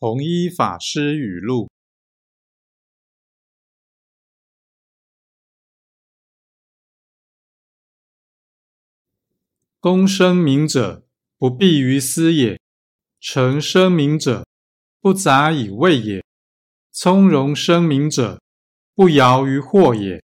弘一法师语录：公生民者，不避于私也；诚生民者，不杂以味也；从容生民者，不摇于惑也。